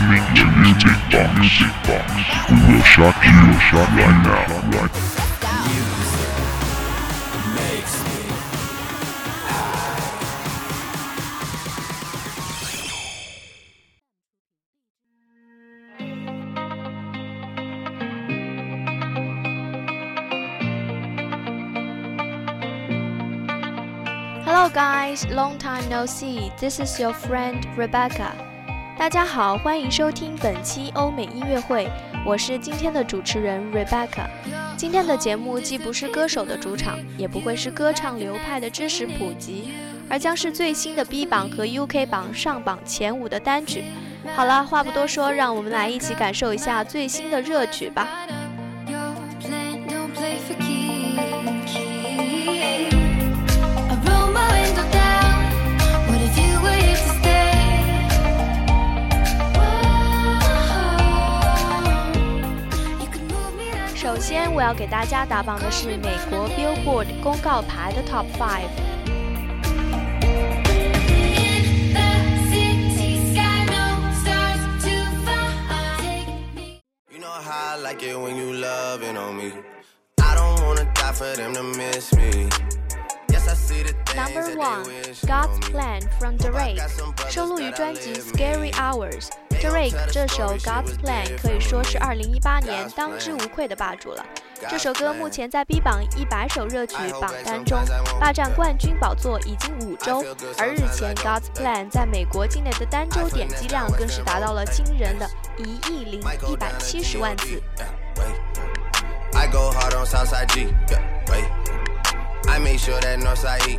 listening to Music Box. Music Box. We will shock you, shock right now. Right Hello guys, long time no see. This is your friend Rebecca. 大家好，欢迎收听本期欧美音乐会，我是今天的主持人 Rebecca。今天的节目既不是歌手的主场，也不会是歌唱流派的知识普及，而将是最新的 B 榜和 UK 榜上榜前五的单曲。好了，话不多说，让我们来一起感受一下最新的热曲吧。先，我要给大家打榜的是美国 Billboard 公告牌的 Top Five。 in the city sky, no stars to find. Take me. You know how I like it when you loving on me. I don't wanna die for them to miss me. Yes, I see the things Number that one, they wish God's on me. Plan from Drake，收录于专辑《Scary Hours》。 Drake 这首 God's Plan 可以说是2018年当之无愧的霸主了。这首歌目前在 B 榜一百首热曲榜单中霸占冠军宝座已经五周，而日前 God's Plan 在美国境内的单周点击量更是达到了惊人的一亿零一百七十万次。Wait. I go hard on Southside G. Yeah, wait. I make sure that Northside E.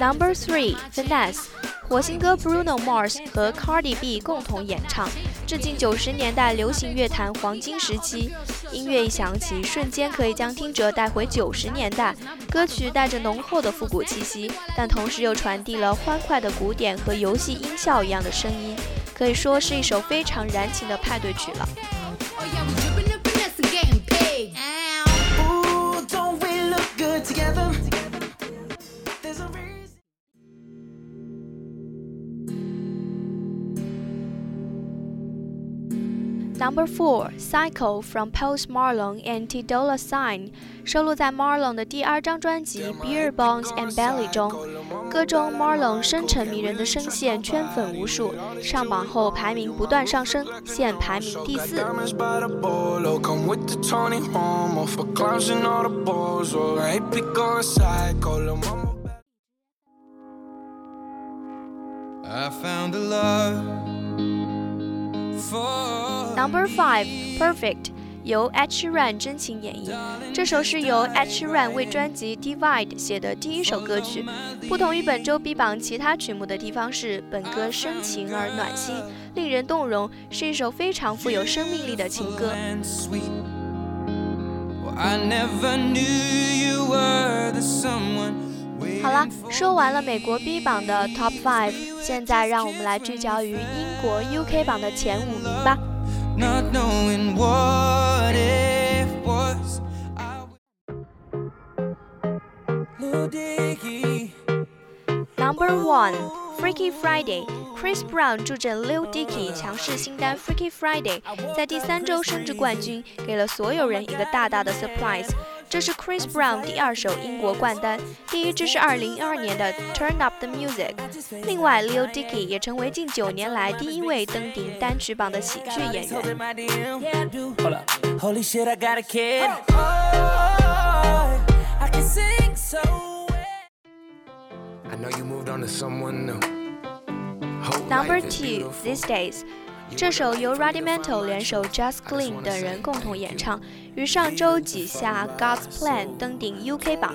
Number three, Finesse，火星哥 Bruno Mars 和 Cardi B 共同演唱，致敬九十年代流行乐坛黄金时期。音乐一响起，瞬间可以将听者带回九十年代。歌曲带着浓厚的复古气息，但同时又传递了欢快的鼓点和游戏音效一样的声音，可以说是一首非常燃情的派对曲了。Number four, Psycho from Post Malone and T Dolla Sign，收录在 Marlon 的第二张专辑《Beer Bones and Belly》中。歌中 Marlon 深沉迷人的声线圈粉无数，上榜后排名不断上升，现排名第四。 Diamonds by the bolo, come with the Tony Homo for clowns and all the balls. Oh, hey, pick a psycho, lil' mama. I found a love for Number Five Perfect 由 H Run 真情演绎。这首是由 H Run 为专辑 Divide 写的第一首歌曲。不同于本周 B 榜其他曲目的地方是，本歌深情而暖心，令人动容，是一首非常富有生命力的情歌。好了，说完了美国 B 榜的 Top Five，现在让我们来聚焦于英国 UK 榜的前五名吧。Not knowing what it was. I. Number one, Freaky Friday，Chris Brown 助阵 Lil Dicky 强势新单 Freaky Friday，在第三周升至冠军，给了所有人一个大大的 surprise。这是 Chris Brown 第二首英国冠单，第一支是2012年的 Turn Up the Music。另外，Lil Dicky 也成为近九年来第一位登顶单曲榜的喜剧演员。 Hold up. Holy shit, I got a kid. Oh, I can sing so I know you moved on to someone new. Whole Number life is two, beautiful. These Days。 这首由 Rudimental 联手 Just Clean 等人共同演唱，于上周挤下 God's Plan 登顶 UK 榜。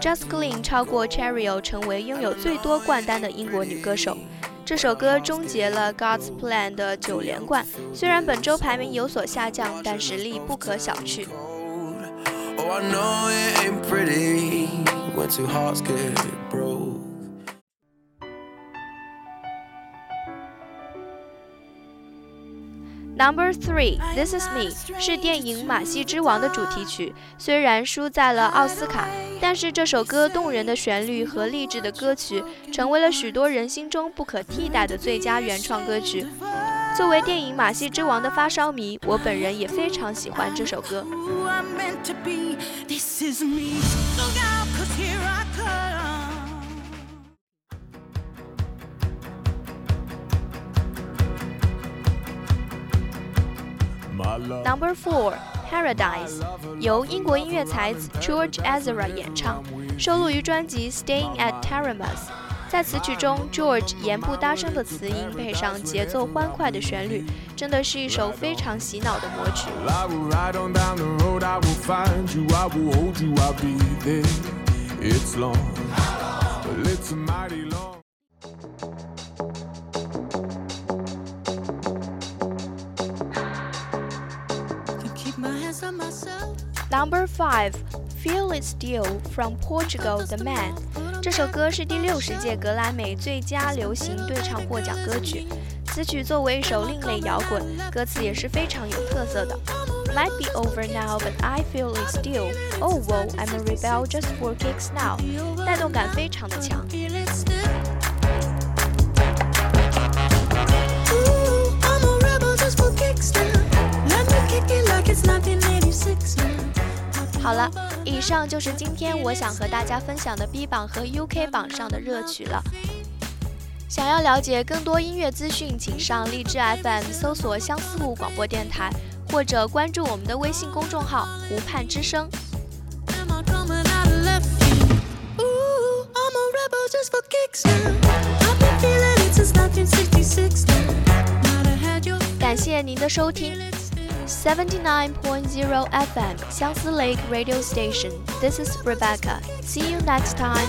Just Clean 超过 Cherio 成为拥有最多冠单的英国女歌手。这首歌终结了 God's Plan 的九连冠，虽然本周排名有所下降，但实力不可小觑。Number three, This Is Me 是电影《马戏之王》的主题曲，虽然输在了奥斯卡，但是这首歌动人的旋律和励志的歌曲，成为了许多人心中不可替代的最佳原创歌曲。作为电影《马戏之王》的发烧迷，我本人也非常喜欢这首歌。Number four, Paradise 由英国音乐才子 George Ezra 演唱，收录于专辑《Staying at Taramas》。在此曲中，George 言不搭声的词音配上节奏欢快的旋律，真的是一首非常洗脑的魔曲。Number five, Feel It Still from Portugal, The Man。这首歌是第六十届格莱美最佳流行对唱获奖歌曲。此曲作为一首另类摇滚，歌词也是非常有特色的。Might be over now, but I feel it still. Oh, whoa, I'm a rebel just for kicks now. 带动感非常的强。 Feel it still. Ooh, I'm a rebel just for kicks now. 好了，以上就是今天我想和大家分享的 B 榜和 UK 榜上的热曲了。想要了解更多音乐资讯，请上荔枝 FM 搜索相思湖广播电台，或者关注我们的微信公众号“湖畔之声 Am coming out of left field? I'm a rebel just for kicks now. I've been feeling it since 1966 now. Might have had your ”。感谢您的收听79.0 FM South Lake Radio Station. This is Rebecca. See you next time.